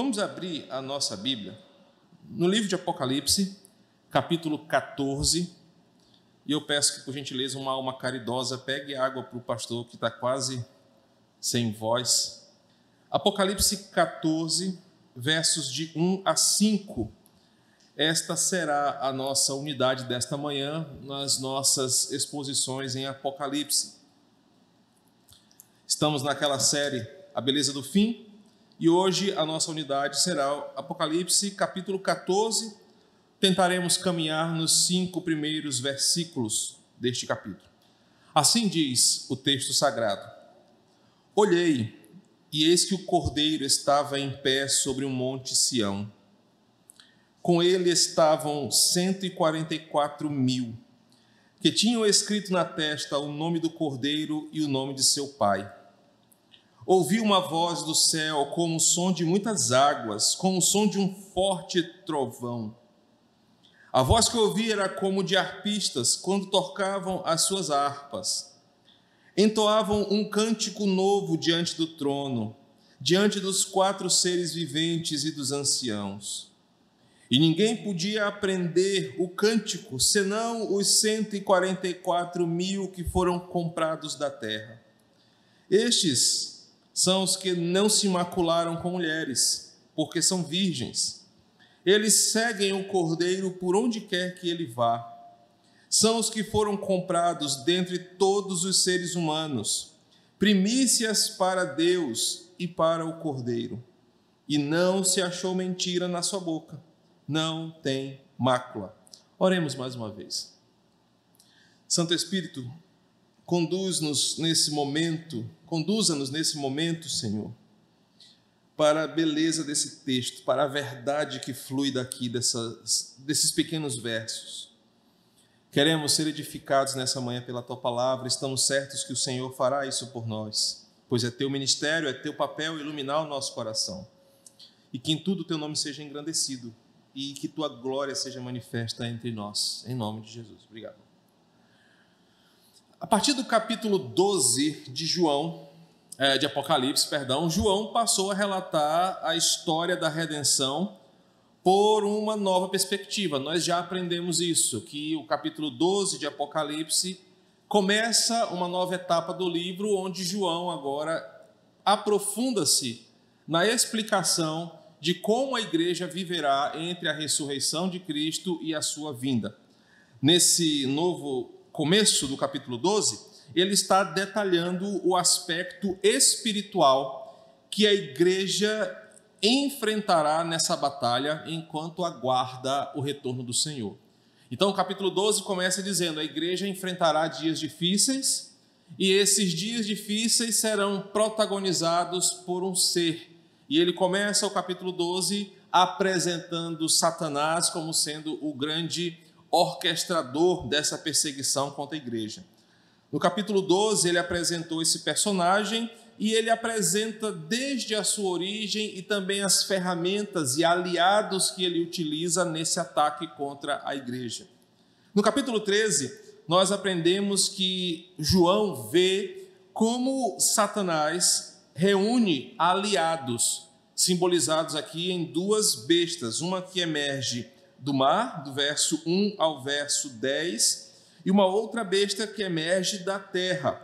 Vamos abrir a nossa Bíblia no livro de Apocalipse, capítulo 14. E eu peço que, por gentileza, uma alma caridosa pegue água para o pastor que está quase sem voz. Apocalipse 14, versos de 1 a 5. Esta será a nossa unidade desta manhã nas nossas exposições em Apocalipse. Estamos naquela série A Beleza do Fim, e hoje a nossa unidade será Apocalipse, capítulo 14. Tentaremos caminhar nos cinco primeiros versículos deste capítulo. Assim diz o texto sagrado: Olhei, e eis que o cordeiro estava em pé sobre o um monte Sião. Com ele estavam cento e quarenta e quatro mil, que tinham escrito na testa o nome do cordeiro e o nome de seu pai ouvi uma voz do céu como o som de muitas águas, como o som de um forte trovão. A voz que ouvi era como de arpistas quando tocavam as suas harpas. Entoavam um cântico novo diante do trono, diante dos quatro seres viventes e dos anciãos. E ninguém podia aprender o cântico senão os 144 mil que foram comprados da terra. Estes são os que não se macularam com mulheres, porque são virgens. Eles seguem o cordeiro por onde quer que ele vá. São os que foram comprados dentre todos os seres humanos, primícias para Deus e para o cordeiro. E não se achou mentira na sua boca, não tem mácula. Oremos mais uma vez. Santo Espírito, conduz-nos nesse momento Conduza-nos nesse momento, Senhor, para a beleza desse texto, para a verdade que flui daqui, dessas, desses pequenos versos. Queremos ser edificados nessa manhã pela tua palavra, estamos certos que o Senhor fará isso por nós, pois é teu ministério, é teu papel iluminar o nosso coração. E que em tudo teu nome seja engrandecido e que tua glória seja manifesta entre nós. Em nome de Jesus. Obrigado. A partir do capítulo 12 de João, é, de Apocalipse, perdão, João passou a relatar a história da redenção por uma nova perspectiva. Nós já aprendemos isso, que o capítulo 12 de Apocalipse começa uma nova etapa do livro, onde João agora aprofunda-se na explicação de como a igreja viverá entre a ressurreição de Cristo e a sua vinda. Nesse novo começo do capítulo 12, ele está detalhando o aspecto espiritual que a igreja enfrentará nessa batalha enquanto aguarda o retorno do Senhor. Então, o capítulo 12 começa dizendo: a igreja enfrentará dias difíceis, e esses dias difíceis serão protagonizados por um ser. E ele começa o capítulo 12 apresentando Satanás como sendo o grande orquestrador dessa perseguição contra a igreja. No capítulo 12, ele apresentou esse personagem e ele apresenta desde a sua origem e também as ferramentas e aliados que ele utiliza nesse ataque contra a igreja. No capítulo 13, nós aprendemos que João vê como Satanás reúne aliados, simbolizados aqui em duas bestas, uma que emerge do mar, do verso 1 ao verso 10, e uma outra besta que emerge da terra.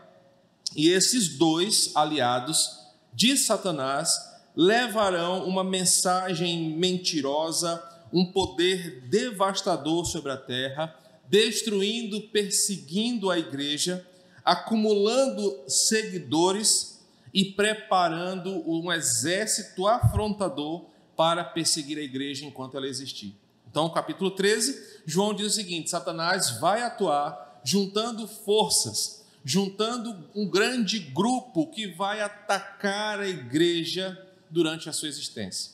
E esses dois aliados de Satanás levarão uma mensagem mentirosa, um poder devastador sobre a terra, destruindo, perseguindo a igreja, acumulando seguidores e preparando um exército afrontador para perseguir a igreja enquanto ela existir. Então, capítulo 13, João diz o seguinte: Satanás vai atuar juntando forças, juntando um grande grupo que vai atacar a igreja durante a sua existência.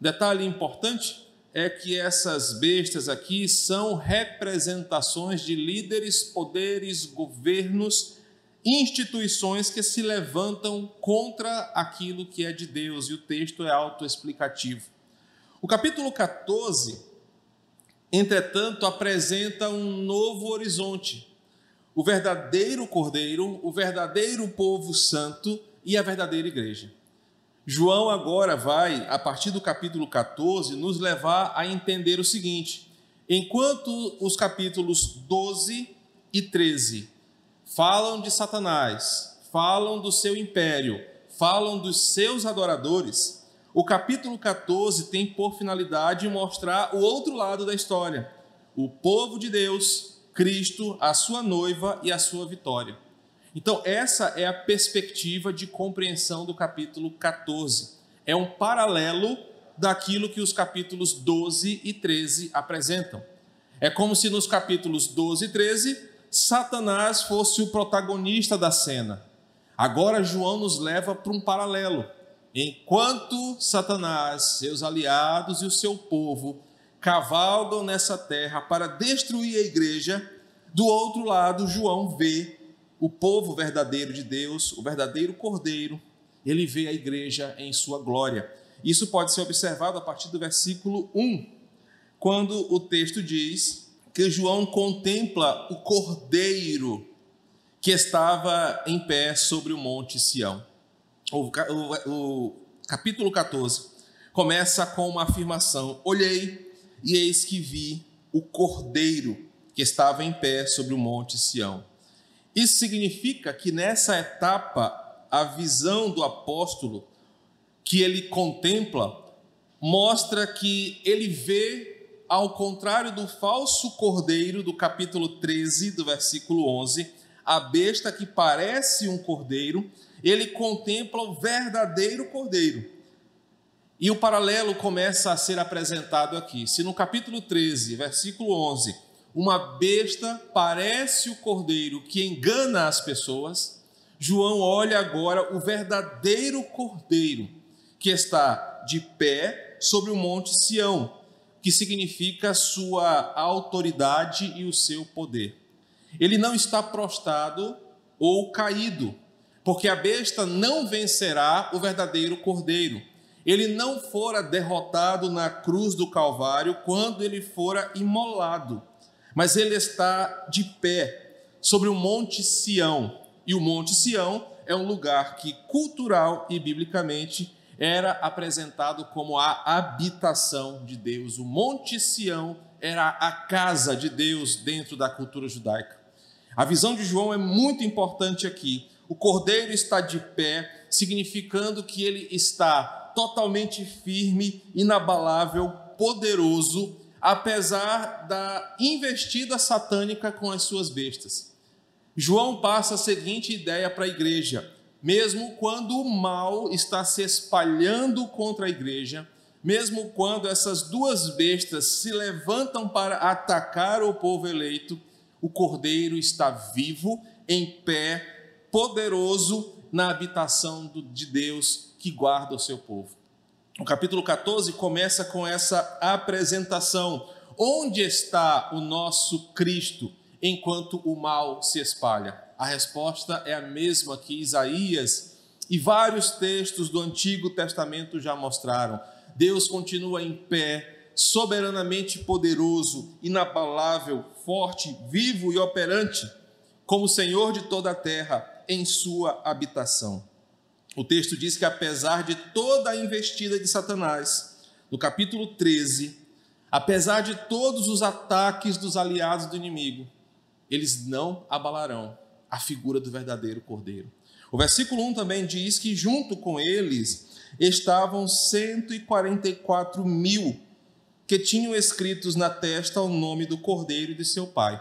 Detalhe importante é que essas bestas aqui são representações de líderes, poderes, governos, instituições que se levantam contra aquilo que é de Deus, e o texto é autoexplicativo. O capítulo 14 entretanto, apresenta um novo horizonte. O verdadeiro Cordeiro, o verdadeiro povo santo e a verdadeira igreja. João agora vai, a partir do capítulo 14, nos levar a entender o seguinte: enquanto os capítulos 12 e 13 falam de Satanás, falam do seu império, falam dos seus adoradores, o capítulo 14 tem por finalidade mostrar o outro lado da história: o povo de Deus, Cristo, a sua noiva e a sua vitória. Então, essa é a perspectiva de compreensão do capítulo 14. É um paralelo daquilo que os capítulos 12 e 13 apresentam. É como se nos capítulos 12 e 13 Satanás fosse o protagonista da cena. Agora João nos leva para um paralelo. Enquanto Satanás, seus aliados e o seu povo cavalgam nessa terra para destruir a igreja, do outro lado João vê o povo verdadeiro de Deus, o verdadeiro cordeiro, ele vê a igreja em sua glória. Isso pode ser observado a partir do versículo 1, quando o texto diz que João contempla o cordeiro que estava em pé sobre o monte Sião. O, o, capítulo 14 começa com uma afirmação: Olhei e eis que vi o cordeiro que estava em pé sobre o monte Sião. Isso significa que nessa etapa, a visão do apóstolo que ele contempla mostra que ele vê, ao contrário do falso cordeiro do capítulo 13, do versículo 11, a besta que parece um cordeiro, ele contempla o verdadeiro cordeiro. E o paralelo começa a ser apresentado aqui. Se no capítulo 13, versículo 11, uma besta parece o cordeiro que engana as pessoas, João olha agora o verdadeiro cordeiro que está de pé sobre o monte Sião, que significa sua autoridade e o seu poder. Ele não está prostrado ou caído, porque a besta não vencerá o verdadeiro cordeiro. Ele não fora derrotado na cruz do Calvário quando ele fora imolado mas ele está de pé sobre o Monte Sião. E o Monte Sião é um lugar que, cultural e biblicamente, era apresentado como a habitação de Deus. O Monte Sião era a casa de Deus dentro da cultura judaica. A visão de João é muito importante aqui. O cordeiro está de pé, significando que ele está totalmente firme, inabalável, poderoso apesar da investida satânica com as suas bestas. João passa a seguinte ideia para a igreja: mesmo quando o mal está se espalhando contra a igreja, mesmo quando essas duas bestas se levantam para atacar o povo eleito, o cordeiro está vivo, em pé, poderoso na habitação de Deus que guarda o seu povo. O capítulo 14 começa com essa apresentação. Onde está o nosso Cristo enquanto o mal se espalha? A resposta é a mesma que Isaías e vários textos do Antigo Testamento já mostraram. Deus continua em pé, soberanamente poderoso, inabalável, forte, vivo e operante, como Senhor de toda a terra em sua habitação. O texto diz que, apesar de toda a investida de Satanás, no capítulo 13, apesar de todos os ataques dos aliados do inimigo, eles não abalarão a figura do verdadeiro cordeiro. O versículo 1 também diz que, junto com eles, estavam 144 mil que tinham escritos na testa o nome do cordeiro e de seu pai.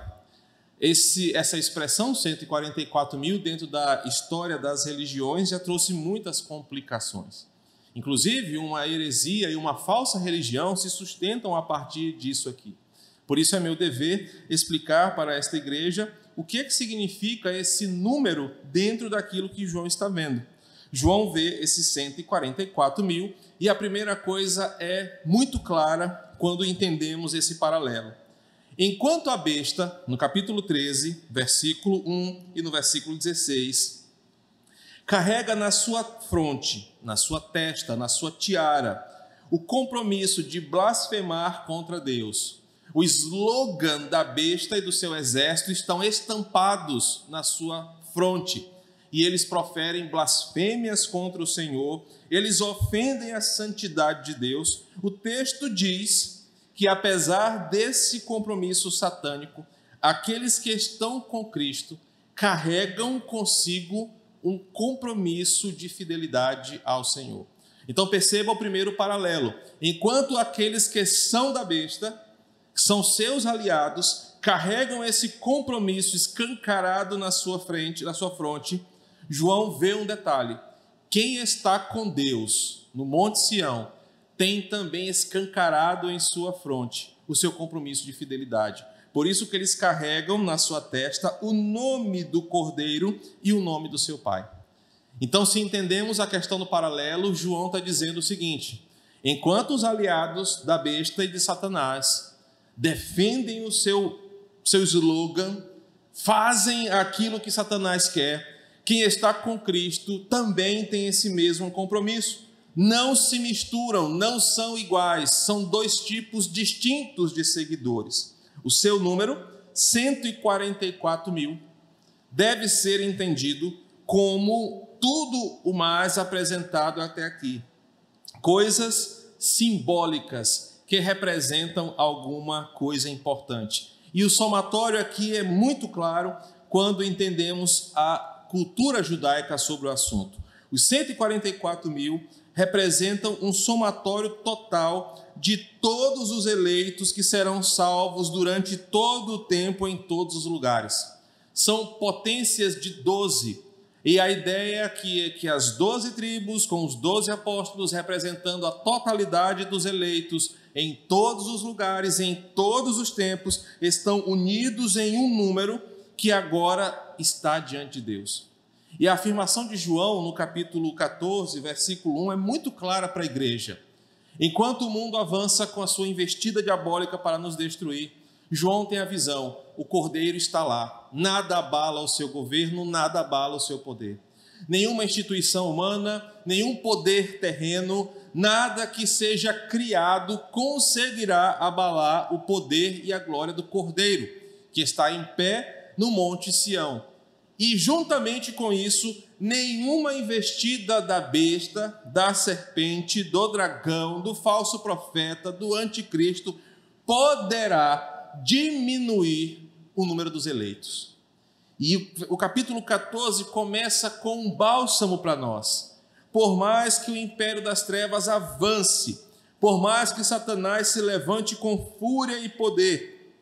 Esse, essa expressão 144 mil dentro da história das religiões já trouxe muitas complicações. Inclusive, uma heresia e uma falsa religião se sustentam a partir disso aqui. Por isso é meu dever explicar para esta igreja o que, é que significa esse número dentro daquilo que João está vendo. João vê esses 144 mil e a primeira coisa é muito clara quando entendemos esse paralelo. Enquanto a besta, no capítulo 13, versículo 1 e no versículo 16, carrega na sua fronte, na sua testa, na sua tiara, o compromisso de blasfemar contra Deus. O slogan da besta e do seu exército estão estampados na sua fronte. e eles proferem blasfêmias contra o Senhor, eles ofendem a santidade de Deus. O texto diz que, apesar desse compromisso satânico, aqueles que estão com Cristo carregam consigo um compromisso de fidelidade ao Senhor. Então perceba o primeiro paralelo. Enquanto aqueles que são da besta, são seus aliados, carregam esse compromisso escancarado na sua frente, na sua fronte, João vê um detalhe. Quem está com Deus no Monte Sião tem também escancarado em sua fronte o seu compromisso de fidelidade. Por isso que eles carregam na sua testa o nome do Cordeiro e o nome do seu Pai. Então, se entendemos a questão do paralelo, João está dizendo o seguinte: enquanto os aliados da besta e de Satanás defendem o seu, seu slogan, fazem aquilo que Satanás quer, quem está com Cristo também tem esse mesmo compromisso. Não se misturam, não são iguais, são dois tipos distintos de seguidores. O seu número, 144 mil, deve ser entendido como tudo o mais apresentado até aqui. Coisas simbólicas que representam alguma coisa importante. E o somatório aqui é muito claro quando entendemos a cultura judaica sobre o assunto. Os 144 mil representam um somatório total de todos os eleitos que serão salvos durante todo o tempo em todos os lugares. São potências de 12 e a ideia aqui é que as doze tribos, com os doze apóstolos, representando a totalidade dos eleitos em todos os lugares, em todos os tempos, estão unidos em um número que agora está diante de Deus. E a afirmação de João, no capítulo 14, versículo 1, é muito clara para a igreja. Enquanto o mundo avança com a sua investida diabólica para nos destruir, João tem a visão: o cordeiro está lá, nada abala o seu governo, nada abala o seu poder. Nenhuma instituição humana, nenhum poder terreno, nada que seja criado conseguirá abalar o poder e a glória do cordeiro, que está em pé no Monte Sião. E juntamente com isso, nenhuma investida da besta, da serpente, do dragão, do falso profeta, do anticristo poderá diminuir o número dos eleitos. E o capítulo 14 começa com um bálsamo para nós. Por mais que o império das trevas avance, por mais que Satanás se levante com fúria e poder,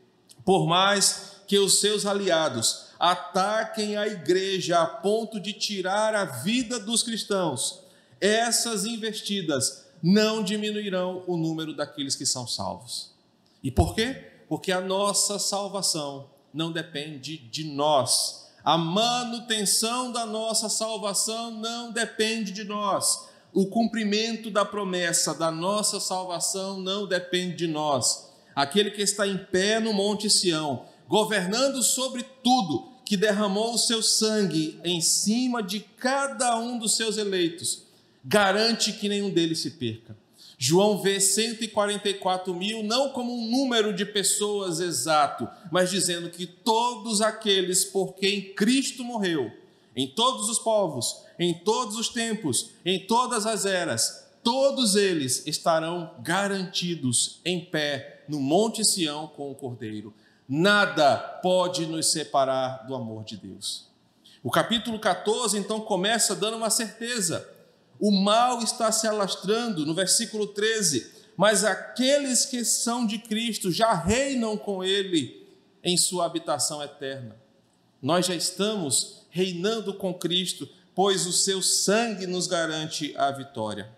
por mais que os seus aliados ataquem a igreja a ponto de tirar a vida dos cristãos, essas investidas não diminuirão o número daqueles que são salvos. E por quê? porque a nossa salvação não depende de nós. A manutenção da nossa salvação não depende de nós. O cumprimento da promessa da nossa salvação não depende de nós. Aquele que está em pé no Monte Sião, governando sobre tudo, que derramou o seu sangue em cima de cada um dos seus eleitos, garante que nenhum deles se perca. João vê 144 mil não como um número de pessoas exato, mas dizendo que todos aqueles por quem Cristo morreu, em todos os povos, em todos os tempos, em todas as eras, todos eles estarão garantidos em pé no Monte Sião com o Cordeiro. Nada pode nos separar do amor de Deus. O capítulo 14 então começa dando uma certeza o mal está se alastrando, no versículo 13, mas aqueles que são de Cristo já reinam com Ele em sua habitação eterna. Nós já estamos reinando com Cristo, pois o seu sangue nos garante a vitória.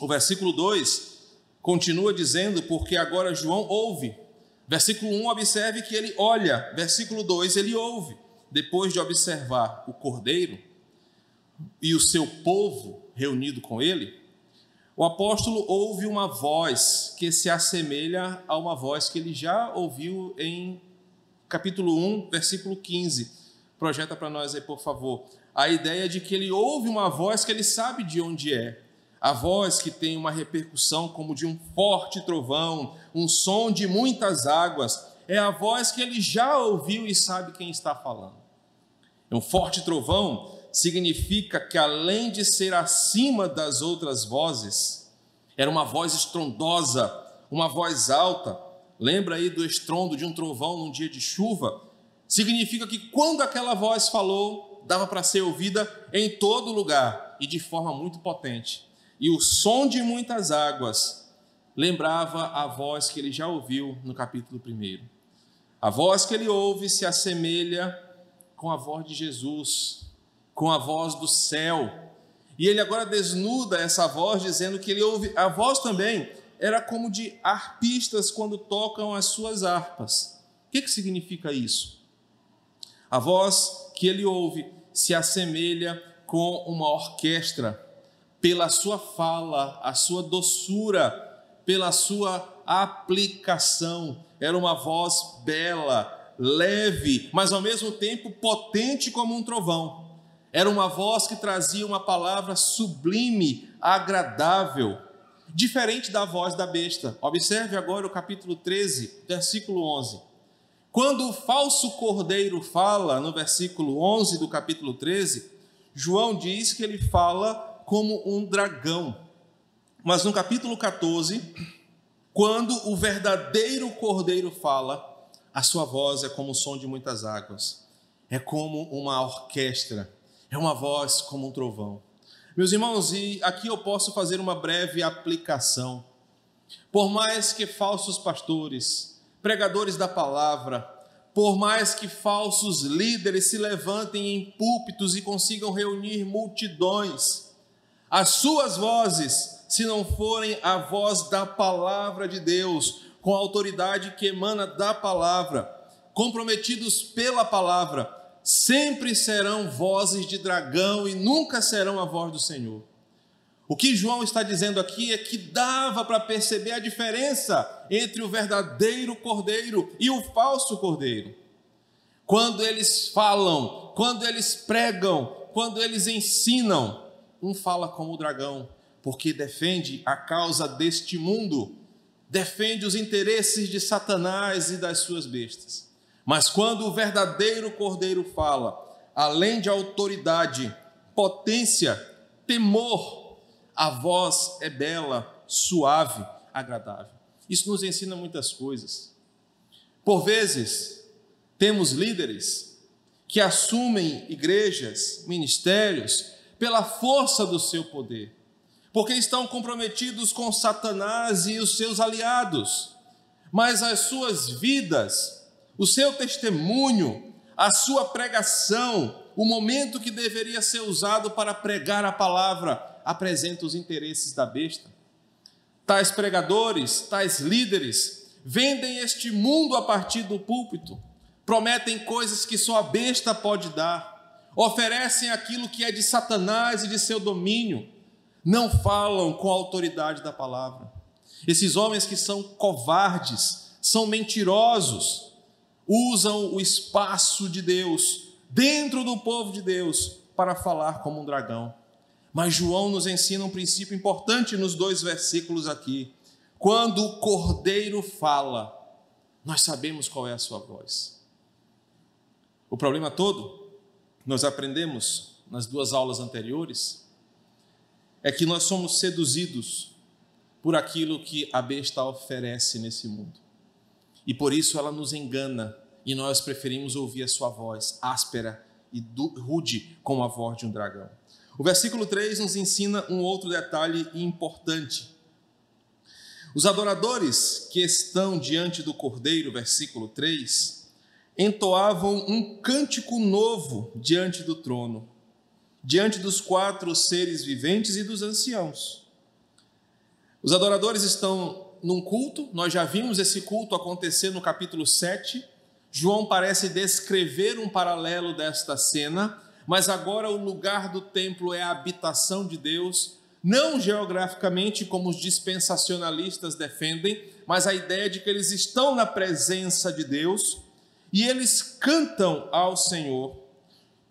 O versículo 2 continua dizendo, porque agora João ouve. Versículo 1, observe que ele olha. Versículo 2, ele ouve. Depois de observar o cordeiro e o seu povo, reunido com ele, o apóstolo ouve uma voz que se assemelha a uma voz que ele já ouviu em capítulo 1, versículo 15. Projeta para nós aí, por favor. A ideia de que ele ouve uma voz que ele sabe de onde é. A voz que tem uma repercussão como de um forte trovão, um som de muitas águas. É a voz que ele já ouviu e sabe quem está falando. Um forte trovão significa que além de ser acima das outras vozes, era uma voz estrondosa, uma voz alta. Lembra aí do estrondo de um trovão num dia de chuva? Significa que quando aquela voz falou, dava para ser ouvida em todo lugar e de forma muito potente. E o som de muitas águas lembrava a voz que ele já ouviu no capítulo 1. A voz que ele ouve se assemelha com a voz de Jesus, com a voz do céu. E ele agora desnuda essa voz, dizendo que ele ouve. A voz também era como de arpistas quando tocam as suas harpas. O que, que significa isso? A voz que ele ouve se assemelha com uma orquestra, pela sua fala, a sua doçura, pela sua aplicação. Era uma voz bela, leve, mas ao mesmo tempo potente como um trovão. Era uma voz que trazia uma palavra sublime, agradável, diferente da voz da besta. Observe agora o capítulo 13, versículo 11. Quando o falso cordeiro fala, no versículo 11 do capítulo 13, João diz que ele fala como um dragão. Mas no capítulo 14, quando o verdadeiro cordeiro fala, a sua voz é como o som de muitas águas, é como uma orquestra é uma voz como um trovão. Meus irmãos, e aqui eu posso fazer uma breve aplicação. Por mais que falsos pastores, pregadores da palavra, por mais que falsos líderes se levantem em púlpitos e consigam reunir multidões, as suas vozes, se não forem a voz da palavra de Deus, com a autoridade que emana da palavra, comprometidos pela palavra, sempre serão vozes de dragão e nunca serão a voz do Senhor. O que João está dizendo aqui é que dava para perceber a diferença entre o verdadeiro cordeiro e o falso cordeiro. Quando eles falam, quando eles pregam, quando eles ensinam, um fala como o dragão, porque defende a causa deste mundo, defende os interesses de Satanás e das suas bestas. Mas quando o verdadeiro cordeiro fala, além de autoridade, potência, temor, a voz é bela, suave, agradável. Isso nos ensina muitas coisas. Por vezes, temos líderes que assumem igrejas, ministérios, pela força do seu poder, porque estão comprometidos com Satanás e os seus aliados, mas as suas vidas o seu testemunho, a sua pregação, o momento que deveria ser usado para pregar a palavra, apresenta os interesses da besta. Tais pregadores, tais líderes, vendem este mundo a partir do púlpito, prometem coisas que só a besta pode dar, oferecem aquilo que é de Satanás e de seu domínio, não falam com a autoridade da palavra. Esses homens que são covardes, são mentirosos, usam o espaço de Deus, dentro do povo de Deus, para falar como um dragão. Mas João nos ensina um princípio importante nos dois versículos aqui. Quando o cordeiro fala, nós sabemos qual é a sua voz. O problema todo, nós aprendemos nas duas aulas anteriores, é que nós somos seduzidos por aquilo que a besta oferece nesse mundo. E por isso ela nos engana e nós preferimos ouvir a sua voz áspera e rude como a voz de um dragão. O versículo 3 nos ensina um outro detalhe importante. Os adoradores que estão diante do Cordeiro, versículo 3, entoavam um cântico novo diante do trono, diante dos quatro seres viventes e dos anciãos. Os adoradores estão num culto, nós já vimos esse culto acontecer no capítulo 7. João parece descrever um paralelo desta cena, mas agora o lugar do templo é a habitação de Deus, não geograficamente como os dispensacionalistas defendem, mas a ideia de que eles estão na presença de Deus e eles cantam ao Senhor,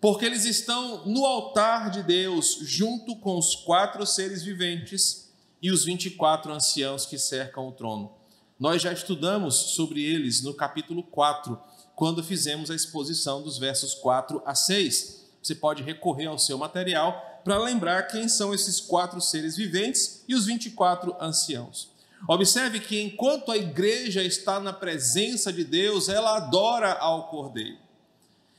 porque eles estão no altar de Deus, junto com os quatro seres viventes e os 24 anciãos que cercam o trono. Nós já estudamos sobre eles no capítulo 4, quando fizemos a exposição dos versos 4 a 6. Você pode recorrer ao seu material para lembrar quem são esses quatro seres viventes e os 24 anciãos. Observe que enquanto a igreja está na presença de Deus, ela adora ao Cordeiro.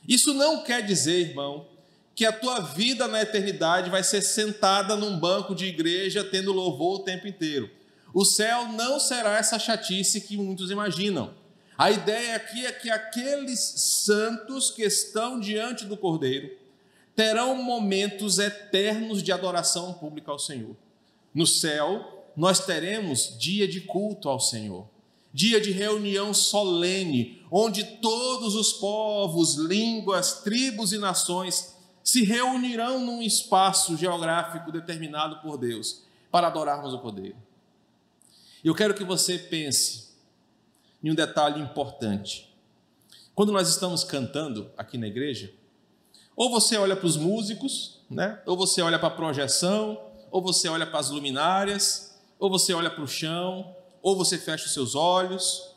Isso não quer dizer, irmão, que a tua vida na eternidade vai ser sentada num banco de igreja tendo louvor o tempo inteiro. O céu não será essa chatice que muitos imaginam. A ideia aqui é que aqueles santos que estão diante do Cordeiro terão momentos eternos de adoração pública ao Senhor. No céu, nós teremos dia de culto ao Senhor, dia de reunião solene, onde todos os povos, línguas, tribos e nações se reunirão num espaço geográfico determinado por Deus para adorarmos o Cordeiro. Eu quero que você pense em um detalhe importante. Quando nós estamos cantando aqui na igreja, ou você olha para os músicos, né? ou você olha para a projeção, ou você olha para as luminárias, ou você olha para o chão, ou você fecha os seus olhos,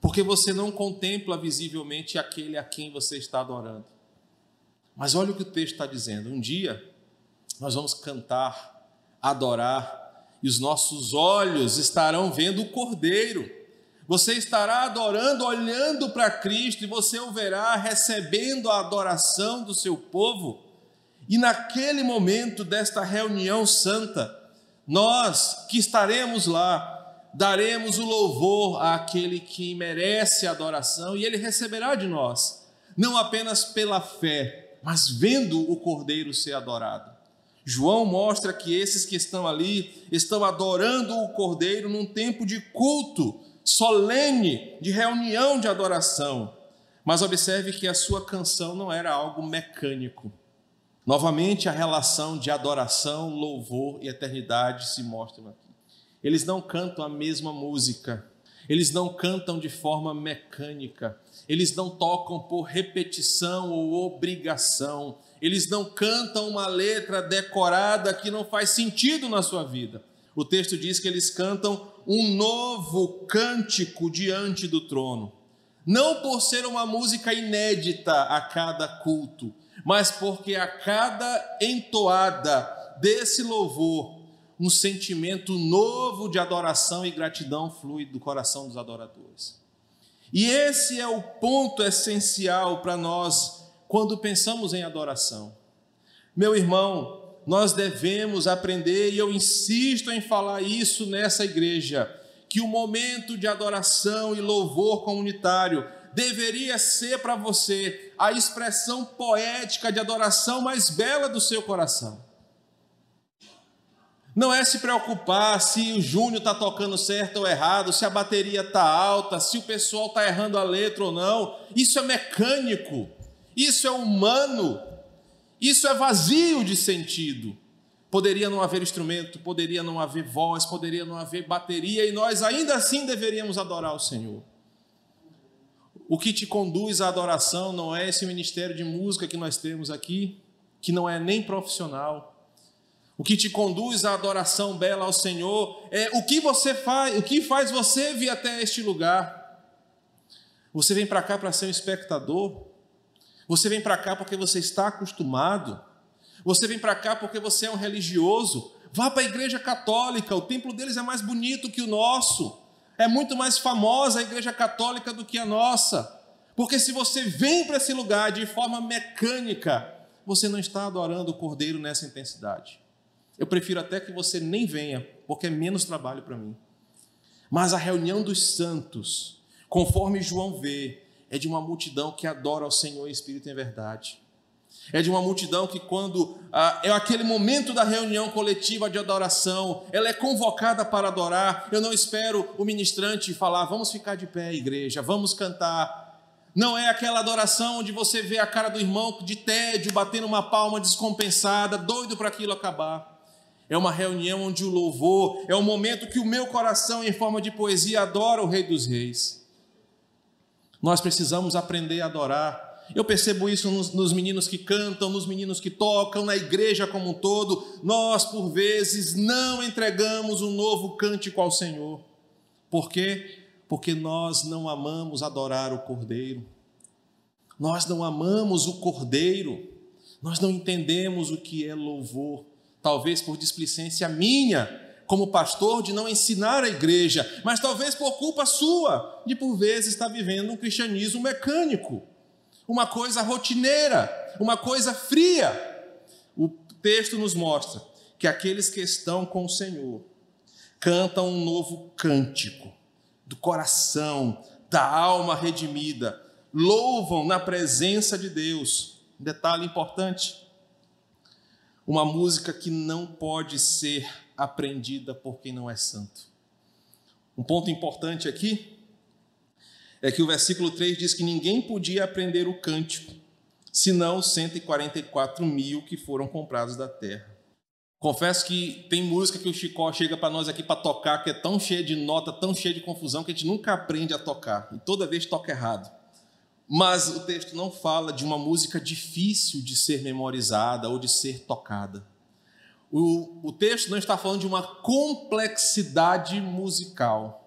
porque você não contempla visivelmente aquele a quem você está adorando. Mas olha o que o texto está dizendo: um dia nós vamos cantar, adorar, e os nossos olhos estarão vendo o Cordeiro. Você estará adorando, olhando para Cristo, e você o verá recebendo a adoração do seu povo. E naquele momento desta reunião santa, nós que estaremos lá, daremos o louvor àquele que merece adoração, e ele receberá de nós, não apenas pela fé, mas vendo o Cordeiro ser adorado. João mostra que esses que estão ali estão adorando o Cordeiro num tempo de culto solene, de reunião de adoração. Mas observe que a sua canção não era algo mecânico. Novamente, a relação de adoração, louvor e eternidade se mostram aqui. Eles não cantam a mesma música, eles não cantam de forma mecânica, eles não tocam por repetição ou obrigação, eles não cantam uma letra decorada que não faz sentido na sua vida. O texto diz que eles cantam um novo cântico diante do trono. Não por ser uma música inédita a cada culto, mas porque a cada entoada desse louvor, um sentimento novo de adoração e gratidão flui do coração dos adoradores. E esse é o ponto essencial para nós quando pensamos em adoração. Meu irmão, nós devemos aprender, e eu insisto em falar isso nessa igreja, que o momento de adoração e louvor comunitário deveria ser para você a expressão poética de adoração mais bela do seu coração. Não é se preocupar se o Júnior está tocando certo ou errado, se a bateria está alta, se o pessoal está errando a letra ou não. Isso é mecânico. Isso é humano, isso é vazio de sentido. Poderia não haver instrumento, poderia não haver voz, poderia não haver bateria, e nós ainda assim deveríamos adorar o Senhor. O que te conduz à adoração não é esse ministério de música que nós temos aqui, que não é nem profissional. O que te conduz à adoração bela ao Senhor é o que você faz, o que faz você vir até este lugar. Você vem para cá para ser um espectador, você vem para cá porque você está acostumado. Você vem para cá porque você é um religioso. Vá para a igreja católica, o templo deles é mais bonito que o nosso. É muito mais famosa a igreja católica do que a nossa. Porque se você vem para esse lugar de forma mecânica, você não está adorando o Cordeiro nessa intensidade. Eu prefiro até que você nem venha, porque é menos trabalho para mim. Mas a reunião dos santos, conforme João vê, é de uma multidão que adora ao Senhor espírito em verdade. É de uma multidão que, quando ah, é aquele momento da reunião coletiva de adoração, ela é convocada para adorar. Eu não espero o ministrante falar, vamos ficar de pé, igreja, vamos cantar. Não é aquela adoração onde você vê a cara do irmão de tédio, batendo uma palma descompensada, doido para aquilo acabar. É uma reunião onde o louvor é o momento que o meu coração, em forma de poesia, adora o Rei dos Reis. Nós precisamos aprender a adorar. Eu percebo isso nos, nos, meninos que cantam, nos meninos que tocam, na igreja como um todo. Nós, por vezes, não entregamos um novo cântico ao Senhor. Por quê? Porque nós não amamos adorar o Cordeiro. Nós não amamos o Cordeiro. Nós não entendemos o que é louvor, talvez por displicência minha, como pastor, de não ensinar a igreja, mas talvez por culpa sua, de por vezes estar vivendo um cristianismo mecânico, uma coisa rotineira, uma coisa fria. O texto nos mostra que aqueles que estão com o Senhor cantam um novo cântico do coração, da alma redimida, louvam na presença de Deus. Detalhe importante: uma música que não pode ser aprendida por quem não é santo. Um ponto importante aqui é que o versículo 3 diz que ninguém podia aprender o cântico, senão os 144 mil que foram comprados da terra. Confesso que tem música que o Chicó chega para nós aqui para tocar, que é tão cheia de nota, tão cheia de confusão, que a gente nunca aprende a tocar, e toda vez toca errado. Mas o texto não fala de uma música difícil de ser memorizada ou de ser tocada. O, o texto não está falando de uma complexidade musical,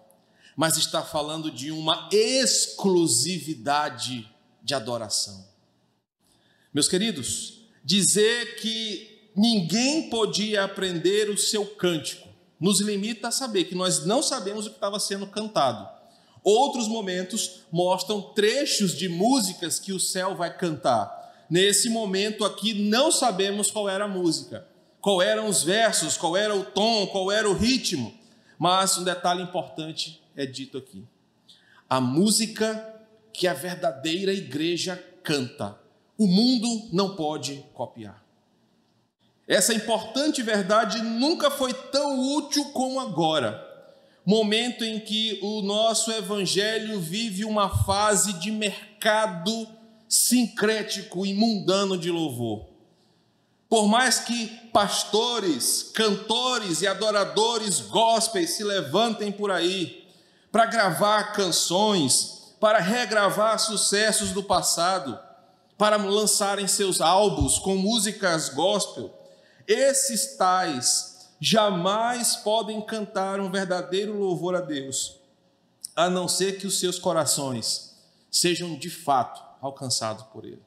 mas está falando de uma exclusividade de adoração. Meus queridos, dizer que ninguém podia aprender o seu cântico. Nos limita a saber que nós não sabemos o que estava sendo cantado. Outros momentos mostram trechos de músicas que o céu vai cantar. Nesse momento aqui, não sabemos qual era a música, qual eram os versos, qual era o tom, qual era o ritmo. Mas um detalhe importante é dito aqui: a música que a verdadeira igreja canta, o mundo não pode copiar. Essa importante verdade nunca foi tão útil como agora, momento em que o nosso evangelho vive uma fase de mercado sincrético e mundano de louvor. Por mais que pastores, cantores e adoradores gospels se levantem por aí para gravar canções, para regravar sucessos do passado, para lançarem seus álbuns com músicas gospel, esses tais jamais podem cantar um verdadeiro louvor a Deus, a não ser que os seus corações sejam de fato alcançados por Ele.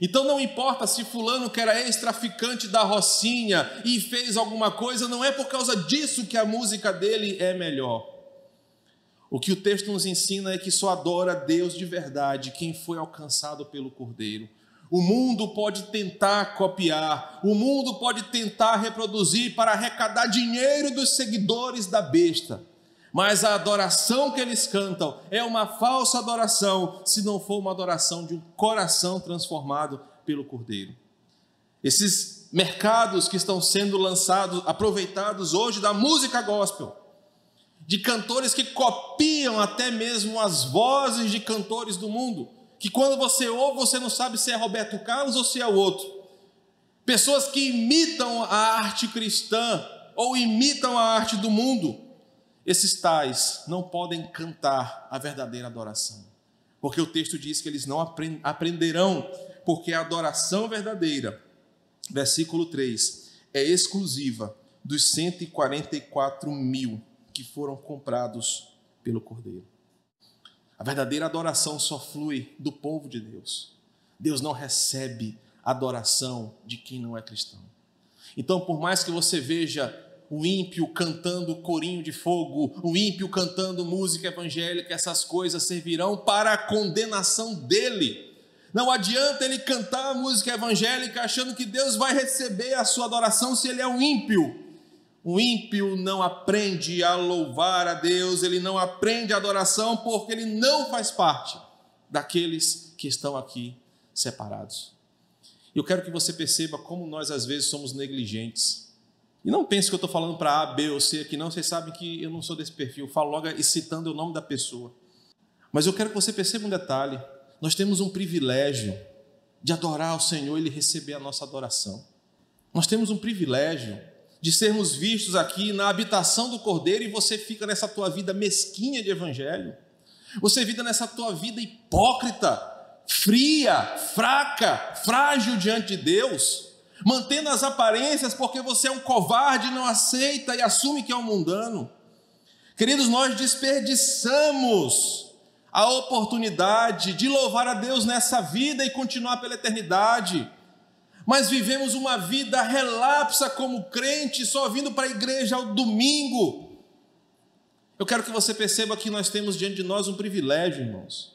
Então não importa se fulano que era ex-traficante da Rocinha e fez alguma coisa, não é por causa disso que a música dele é melhor. O que o texto nos ensina é que só adora Deus de verdade quem foi alcançado pelo Cordeiro. O mundo pode tentar copiar, o mundo pode tentar reproduzir para arrecadar dinheiro dos seguidores da besta. Mas a adoração que eles cantam é uma falsa adoração, se não for uma adoração de um coração transformado pelo Cordeiro. Esses mercados que estão sendo lançados, aproveitados hoje da música gospel, de cantores que copiam até mesmo as vozes de cantores do mundo que quando você ouve, você não sabe se é Roberto Carlos ou se é o outro. Pessoas que imitam a arte cristã ou imitam a arte do mundo, esses tais não podem cantar a verdadeira adoração. Porque o texto diz que eles não aprenderão, porque a adoração verdadeira, versículo 3, é exclusiva dos 144 mil que foram comprados pelo Cordeiro. A verdadeira adoração só flui do povo de Deus. Deus não recebe adoração de quem não é cristão. Então, por mais que você veja o ímpio cantando corinho de fogo, o ímpio cantando música evangélica, essas coisas servirão para a condenação dele. Não adianta ele cantar música evangélica achando que Deus vai receber a sua adoração se ele é um ímpio. O ímpio não aprende a louvar a Deus, ele não aprende a adoração porque ele não faz parte daqueles que estão aqui separados. Eu quero que você perceba como nós às vezes somos negligentes. E não pense que eu estou falando para A, B ou C aqui, não. Vocês sabem que eu não sou desse perfil. Eu falo logo citando o nome da pessoa. Mas eu quero que você perceba um detalhe. Nós temos um privilégio de adorar o Senhor e Ele receber a nossa adoração. Nós temos um privilégio de sermos vistos aqui na habitação do Cordeiro e você fica nessa tua vida mesquinha de evangelho. Você vive nessa tua vida hipócrita, fria, fraca, frágil diante de Deus, mantendo as aparências porque você é um covarde, não aceita e assume que é um mundano. Queridos, nós desperdiçamos a oportunidade de louvar a Deus nessa vida e continuar pela eternidade mas vivemos uma vida relapsa como crente, só vindo para a igreja ao domingo. Eu quero que você perceba que nós temos diante de nós um privilégio, irmãos.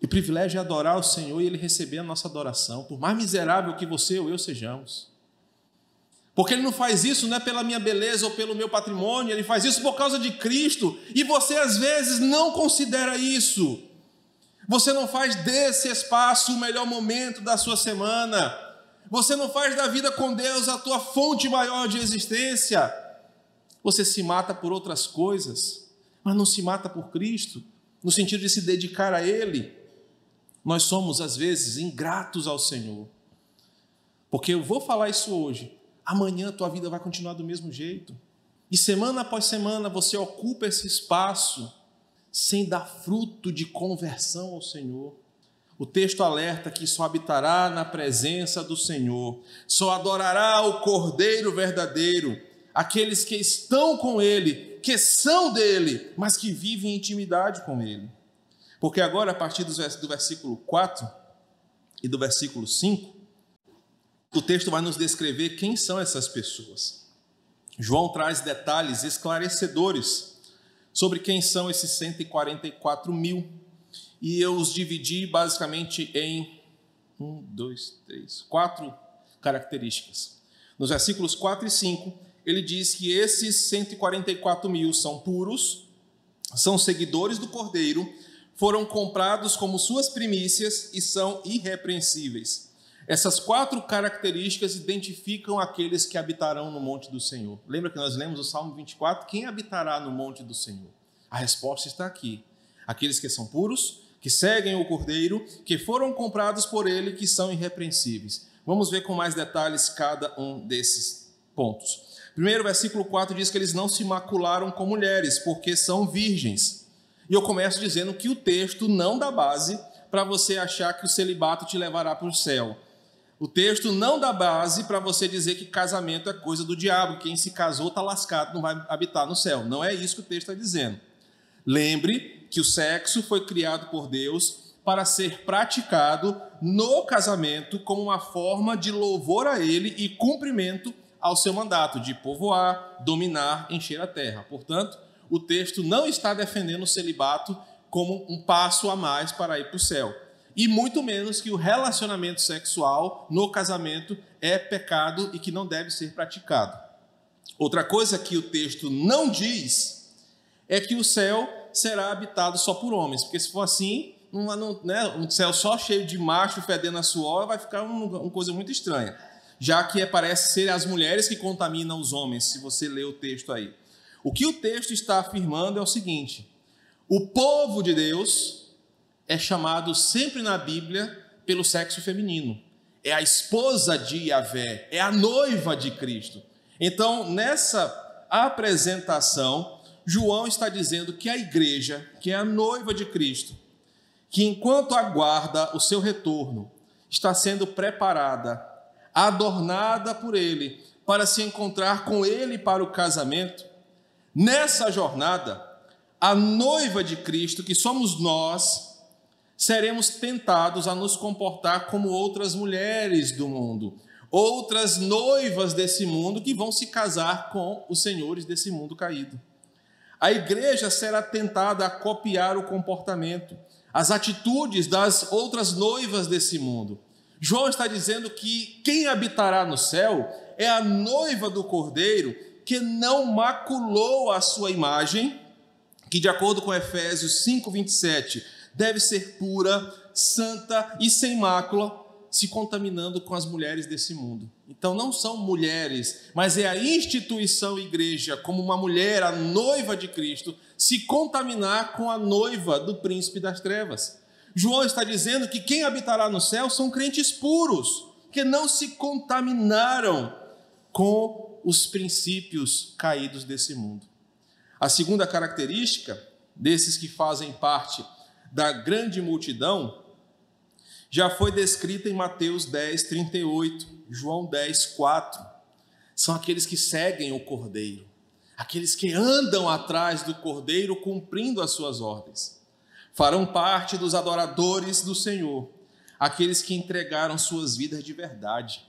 E o privilégio é adorar o Senhor e Ele receber a nossa adoração, por mais miserável que você ou eu sejamos. Porque Ele não faz isso não é pela minha beleza ou pelo meu patrimônio, Ele faz isso por causa de Cristo. E você às vezes não considera isso. Você não faz desse espaço o melhor momento da sua semana. Você não faz da vida com Deus a tua fonte maior de existência. Você se mata por outras coisas, mas não se mata por Cristo, no sentido de se dedicar a Ele. Nós somos, às vezes, ingratos ao Senhor. Porque eu vou falar isso hoje, amanhã tua vida vai continuar do mesmo jeito. E semana após semana você ocupa esse espaço sem dar fruto de conversão ao Senhor. O texto alerta que só habitará na presença do Senhor, só adorará o Cordeiro verdadeiro, aqueles que estão com Ele, que são dele, mas que vivem em intimidade com Ele. Porque agora, a partir do versículo 4 e do versículo 5, o texto vai nos descrever quem são essas pessoas. João traz detalhes esclarecedores sobre quem são esses 144 mil. E eu os dividi basicamente em um, dois, três, quatro características. Nos versículos 4 e 5, ele diz que esses 144 mil são puros, são seguidores do Cordeiro, foram comprados como suas primícias e são irrepreensíveis. Essas quatro características identificam aqueles que habitarão no monte do Senhor. Lembra que nós lemos o Salmo 24? Quem habitará no monte do Senhor? A resposta está aqui. Aqueles que são puros, que seguem o Cordeiro, que foram comprados por ele, que são irrepreensíveis. Vamos ver com mais detalhes cada um desses pontos. Primeiro, versículo 4 diz que eles não se macularam com mulheres, porque são virgens. E eu começo dizendo que o texto não dá base para você achar que o celibato te levará para o céu. O texto não dá base para você dizer que casamento é coisa do diabo, quem se casou está lascado, não vai habitar no céu. Não é isso que o texto está dizendo. Lembre que o sexo foi criado por Deus para ser praticado no casamento como uma forma de louvor a Ele e cumprimento ao seu mandato de povoar, dominar, encher a terra. Portanto, o texto não está defendendo o celibato como um passo a mais para ir para o céu e muito menos que o relacionamento sexual no casamento é pecado e que não deve ser praticado. Outra coisa que o texto não diz é que o céu será habitado só por homens, porque se for assim, né, um céu só cheio de macho fedendo a suor vai ficar um, uma coisa muito estranha, já que é, parece ser as mulheres que contaminam os homens, se você ler o texto aí. O que o texto está afirmando é o seguinte: o povo de Deus é chamado sempre na Bíblia pelo sexo feminino. É a esposa de Yahvé, é a noiva de Cristo. Então, nessa apresentação, João está dizendo que a igreja, que é a noiva de Cristo, que enquanto aguarda o seu retorno, está sendo preparada, adornada por ele, para se encontrar com ele para o casamento. Nessa jornada, a noiva de Cristo, que somos nós, seremos tentados a nos comportar como outras mulheres do mundo, outras noivas desse mundo que vão se casar com os senhores desse mundo caído. A igreja será tentada a copiar o comportamento, as atitudes das outras noivas desse mundo. João está dizendo que quem habitará no céu é a noiva do cordeiro que não maculou a sua imagem, que, de acordo com Efésios 5, 27, deve ser pura, santa e sem mácula, se contaminando com as mulheres desse mundo. Então não são mulheres, mas é a instituição igreja, como uma mulher, a noiva de Cristo, se contaminar com a noiva do príncipe das trevas. João está dizendo que quem habitará no céu são crentes puros, que não se contaminaram com os princípios caídos desse mundo. A segunda característica desses que fazem parte da grande multidão já foi descrita em Mateus 10, 38, João 10, 4. São aqueles que seguem o Cordeiro, aqueles que andam atrás do Cordeiro cumprindo as suas ordens. Farão parte dos adoradores do Senhor, aqueles que entregaram suas vidas de verdade,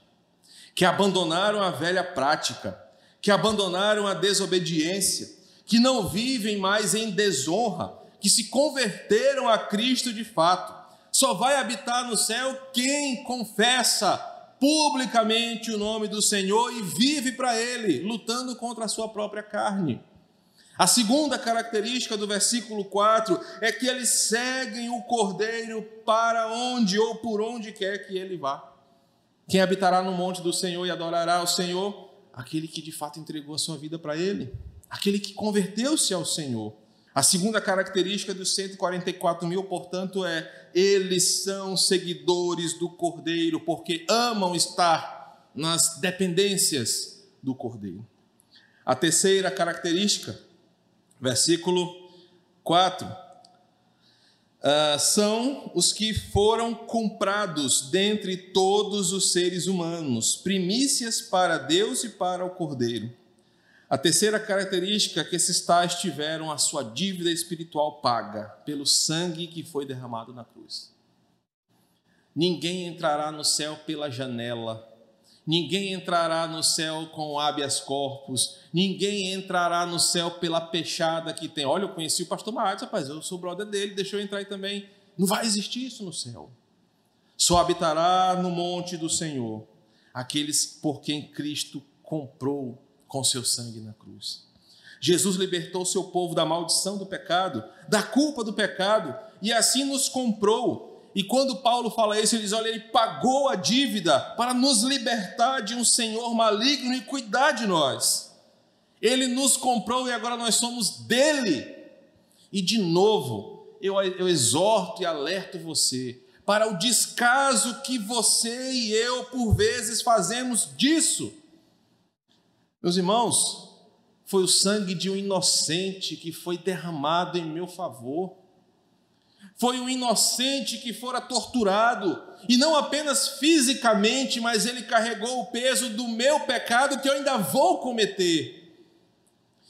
que abandonaram a velha prática, que abandonaram a desobediência, que não vivem mais em desonra, que se converteram a Cristo de fato. Só vai habitar no céu quem confessa publicamente o nome do Senhor e vive para Ele, lutando contra a sua própria carne. A segunda característica do versículo 4 é que eles seguem o cordeiro para onde ou por onde quer que ele vá. Quem habitará no monte do Senhor e adorará o Senhor? Aquele que de fato entregou a sua vida para ele, aquele que converteu-se ao Senhor. A segunda característica dos 144 mil, portanto, é eles são seguidores do Cordeiro, porque amam estar nas dependências do Cordeiro. A terceira característica versículo 4. Uh, ah, são os que foram comprados dentre todos os seres humanos, primícias para Deus e para o Cordeiro. A terceira característica é que esses tais tiveram a sua dívida espiritual paga pelo sangue que foi derramado na cruz. Ninguém entrará no céu pela janela, Ninguém entrará no céu com habeas corpus, ninguém entrará no céu pela peixada que tem. Olha, eu conheci o pastor Marcos, rapaz, eu sou brother dele, deixa eu entrar aí também. Não vai existir isso no céu. Só habitará no monte do Senhor aqueles por quem Cristo comprou com seu sangue na cruz. Jesus libertou seu povo da maldição do pecado, da culpa do pecado, e assim nos comprou e quando Paulo fala isso, ele diz: olha, ele pagou a dívida para nos libertar de um senhor maligno e cuidar de nós. Ele nos comprou e agora nós somos dele. E de novo, eu, eu exorto e alerto você para o descaso que você e eu, por vezes, fazemos disso. Meus irmãos, foi o sangue de um inocente que foi derramado em meu favor foi um inocente que fora torturado, e não apenas fisicamente, mas ele carregou o peso do meu pecado que eu ainda vou cometer.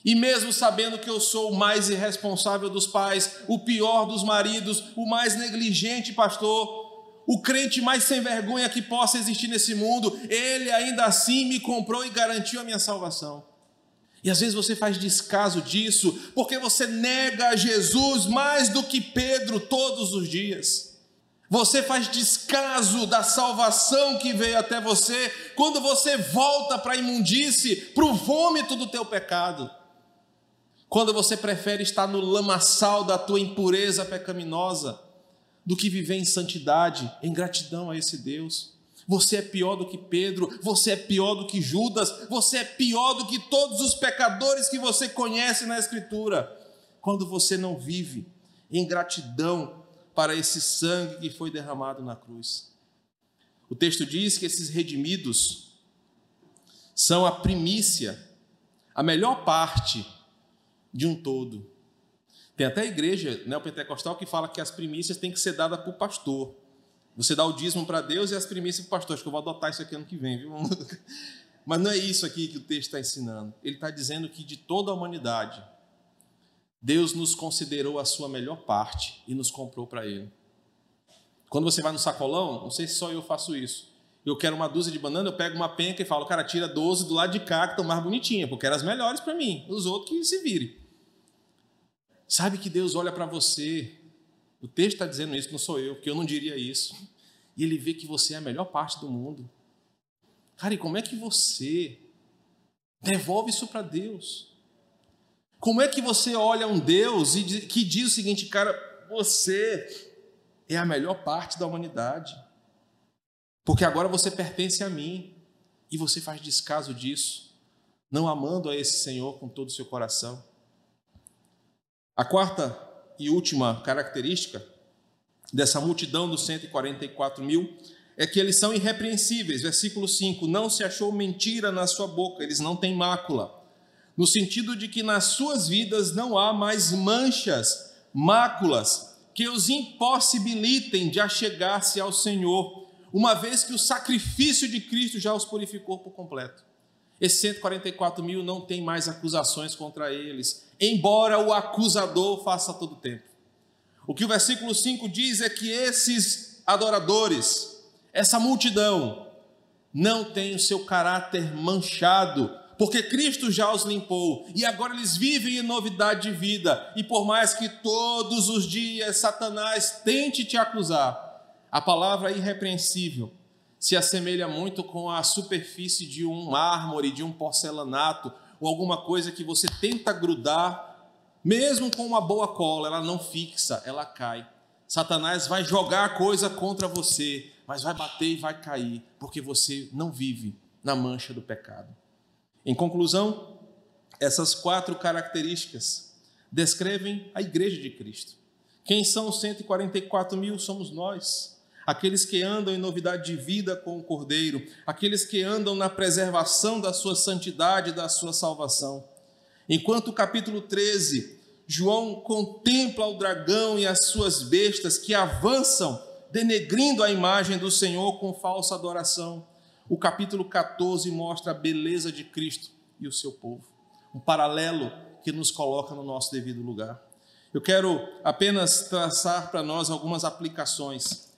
E mesmo sabendo que eu sou o mais irresponsável dos pais, o pior dos maridos, o mais negligente pastor, o crente mais sem vergonha que possa existir nesse mundo, ele ainda assim me comprou e garantiu a minha salvação. E às vezes você faz descaso disso, porque você nega Jesus mais do que Pedro todos os dias. Você faz descaso da salvação que veio até você quando você volta para a imundície, para o vômito do teu pecado. Quando você prefere estar no lamaçal da tua impureza pecaminosa do que viver em santidade, em gratidão a esse Deus. Você é pior do que Pedro, você é pior do que Judas, você é pior do que todos os pecadores que você conhece na Escritura. Quando você não vive em gratidão para esse sangue que foi derramado na cruz. O texto diz que esses redimidos são a primícia, a melhor parte de um todo. Tem até a igreja neopentecostal que fala que as primícias têm que ser dadas por pastor. Você dá o dízimo para Deus e as primícias para o pastor. Acho que eu vou adotar isso aqui ano que vem, viu? Mas não é isso aqui que o texto está ensinando. Ele está dizendo que de toda a humanidade, Deus nos considerou a sua melhor parte e nos comprou para Ele. Quando você vai no sacolão, não sei se só eu faço isso. Eu quero uma dúzia de banana, eu pego uma penca e falo, cara, tira 12 do lado de cá que estão mais bonitinhas, porque eram as melhores para mim. Os outros que se virem. Sabe que Deus olha para você o texto está dizendo isso, não sou eu, porque eu não diria isso. E ele vê que você é a melhor parte do mundo. Cara, e como é que você devolve isso para Deus? Como é que você olha um Deus e que diz o seguinte, cara, você é a melhor parte da humanidade, porque agora você pertence a mim e você faz descaso disso, não amando a esse Senhor com todo o seu coração. A quarta e última característica dessa multidão dos 144 mil é que eles são irrepreensíveis. Versículo 5: Não se achou mentira na sua boca, eles não têm mácula. No sentido de que nas suas vidas não há mais manchas, máculas, que os impossibilitem de achegar-se ao Senhor, uma vez que o sacrifício de Cristo já os purificou por completo. Esses 144 mil não tem mais acusações contra eles, embora o acusador faça todo o tempo. O que o versículo 5 diz é que esses adoradores, essa multidão, não tem o seu caráter manchado, porque Cristo já os limpou e agora eles vivem em novidade de vida. E por mais que todos os dias Satanás tente te acusar, a palavra irrepreensível se assemelha muito com a superfície de um mármore, de um porcelanato ou alguma coisa que você tenta grudar, mesmo com uma boa cola, ela não fixa, ela cai. Satanás vai jogar coisa contra você, mas vai bater e vai cair, porque você não vive na mancha do pecado. Em conclusão, essas quatro características descrevem a igreja de Cristo. Quem são os 144 mil? Somos nós. Aqueles que andam em novidade de vida com o Cordeiro, aqueles que andam na preservação da sua santidade, da sua salvação. Enquanto o capítulo 13, João contempla o dragão e as suas bestas que avançam, denegrindo a imagem do Senhor com falsa adoração. O capítulo 14 mostra a beleza de Cristo e o seu povo. Um paralelo que nos coloca no nosso devido lugar. Eu quero apenas traçar para nós algumas aplicações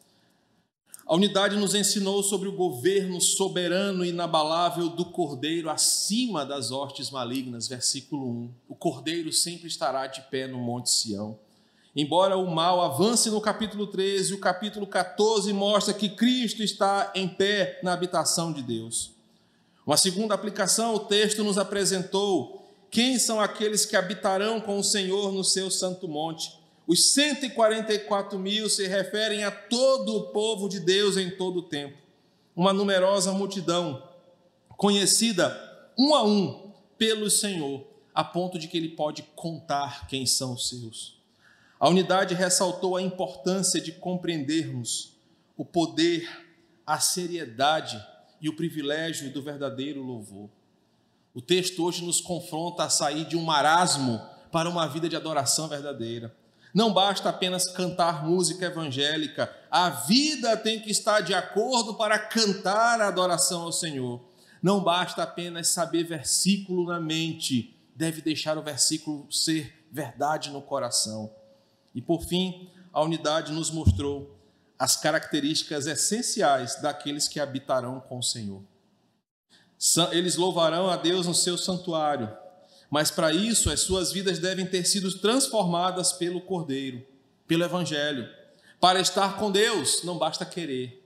a unidade nos ensinou sobre o governo soberano e inabalável do Cordeiro acima das hostes malignas, versículo 1. O Cordeiro sempre estará de pé no Monte Sião. Embora o mal avance no capítulo 13, o capítulo 14 mostra que Cristo está em pé na habitação de Deus. Uma segunda aplicação, o texto nos apresentou quem são aqueles que habitarão com o Senhor no seu santo monte. Os 144 mil se referem a todo o povo de Deus em todo o tempo. Uma numerosa multidão, conhecida um a um pelo Senhor, a ponto de que ele pode contar quem são os seus. A unidade ressaltou a importância de compreendermos o poder, a seriedade e o privilégio do verdadeiro louvor. O texto hoje nos confronta a sair de um marasmo para uma vida de adoração verdadeira. Não basta apenas cantar música evangélica, a vida tem que estar de acordo para cantar a adoração ao Senhor. Não basta apenas saber versículo na mente, deve deixar o versículo ser verdade no coração. E por fim, a unidade nos mostrou as características essenciais daqueles que habitarão com o Senhor. Eles louvarão a Deus no seu santuário, mas para isso as suas vidas devem ter sido transformadas pelo Cordeiro, pelo Evangelho. Para estar com Deus, não basta querer.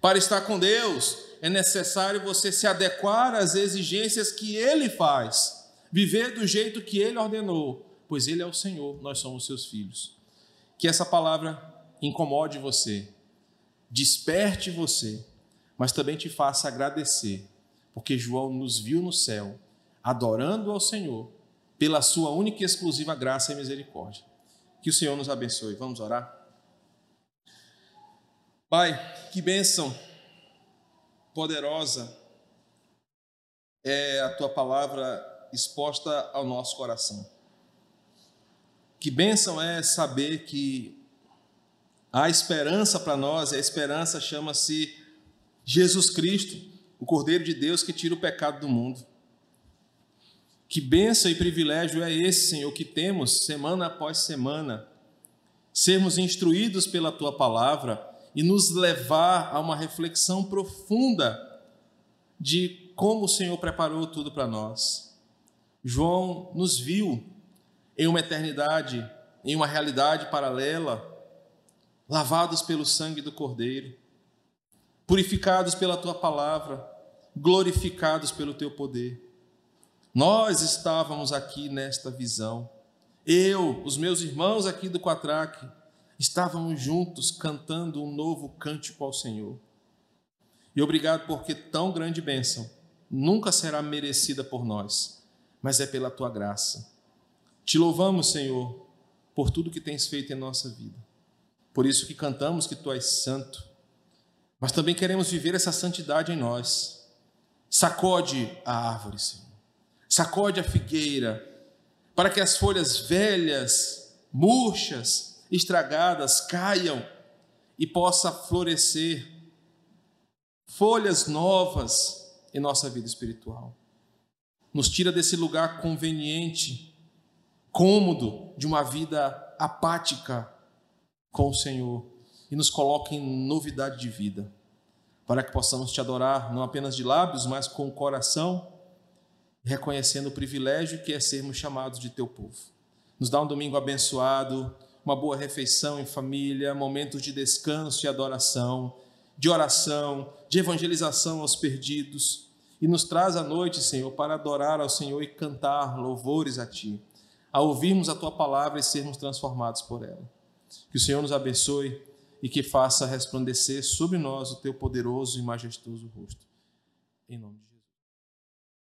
Para estar com Deus, é necessário você se adequar às exigências que Ele faz, viver do jeito que Ele ordenou, pois Ele é o Senhor, nós somos seus filhos. Que essa palavra incomode você, desperte você, mas também te faça agradecer, porque João nos viu no céu adorando ao Senhor pela sua única e exclusiva graça e misericórdia. Que o Senhor nos abençoe. Vamos orar? Pai, que bênção poderosa é a tua palavra exposta ao nosso coração. Que bênção é saber que há esperança para nós, a esperança chama-se Jesus Cristo, o Cordeiro de Deus que tira o pecado do mundo. Que bênção e privilégio é esse, Senhor, que temos semana após semana, sermos instruídos pela tua palavra e nos levar a uma reflexão profunda de como o Senhor preparou tudo para nós. João nos viu em uma eternidade, em uma realidade paralela, lavados pelo sangue do Cordeiro, purificados pela tua palavra, glorificados pelo teu poder. Nós estávamos aqui nesta visão. Eu, os meus irmãos aqui do Quatraque, estávamos juntos cantando um novo cântico ao Senhor. E obrigado porque tão grande bênção nunca será merecida por nós, mas é pela tua graça. Te louvamos, Senhor, por tudo que tens feito em nossa vida. Por isso que cantamos que tu és santo, mas também queremos viver essa santidade em nós. Sacode a árvore, Senhor sacode a figueira, para que as folhas velhas, murchas, estragadas caiam e possa florescer folhas novas em nossa vida espiritual. Nos tira desse lugar conveniente, cômodo de uma vida apática com o Senhor. e nos coloque em novidade de vida, para que possamos te adorar não apenas de lábios, mas com o coração, reconhecendo o privilégio que é sermos chamados de teu povo. Nos dá um domingo abençoado, uma boa refeição em família, momentos de descanso e adoração, de oração, de evangelização aos perdidos, e nos traz à noite, Senhor, para adorar ao Senhor e cantar louvores a Ti, a ouvirmos a Tua palavra e sermos transformados por ela. Que o Senhor nos abençoe e que faça resplandecer sobre nós o Teu poderoso e majestoso rosto. Em nome de Jesus.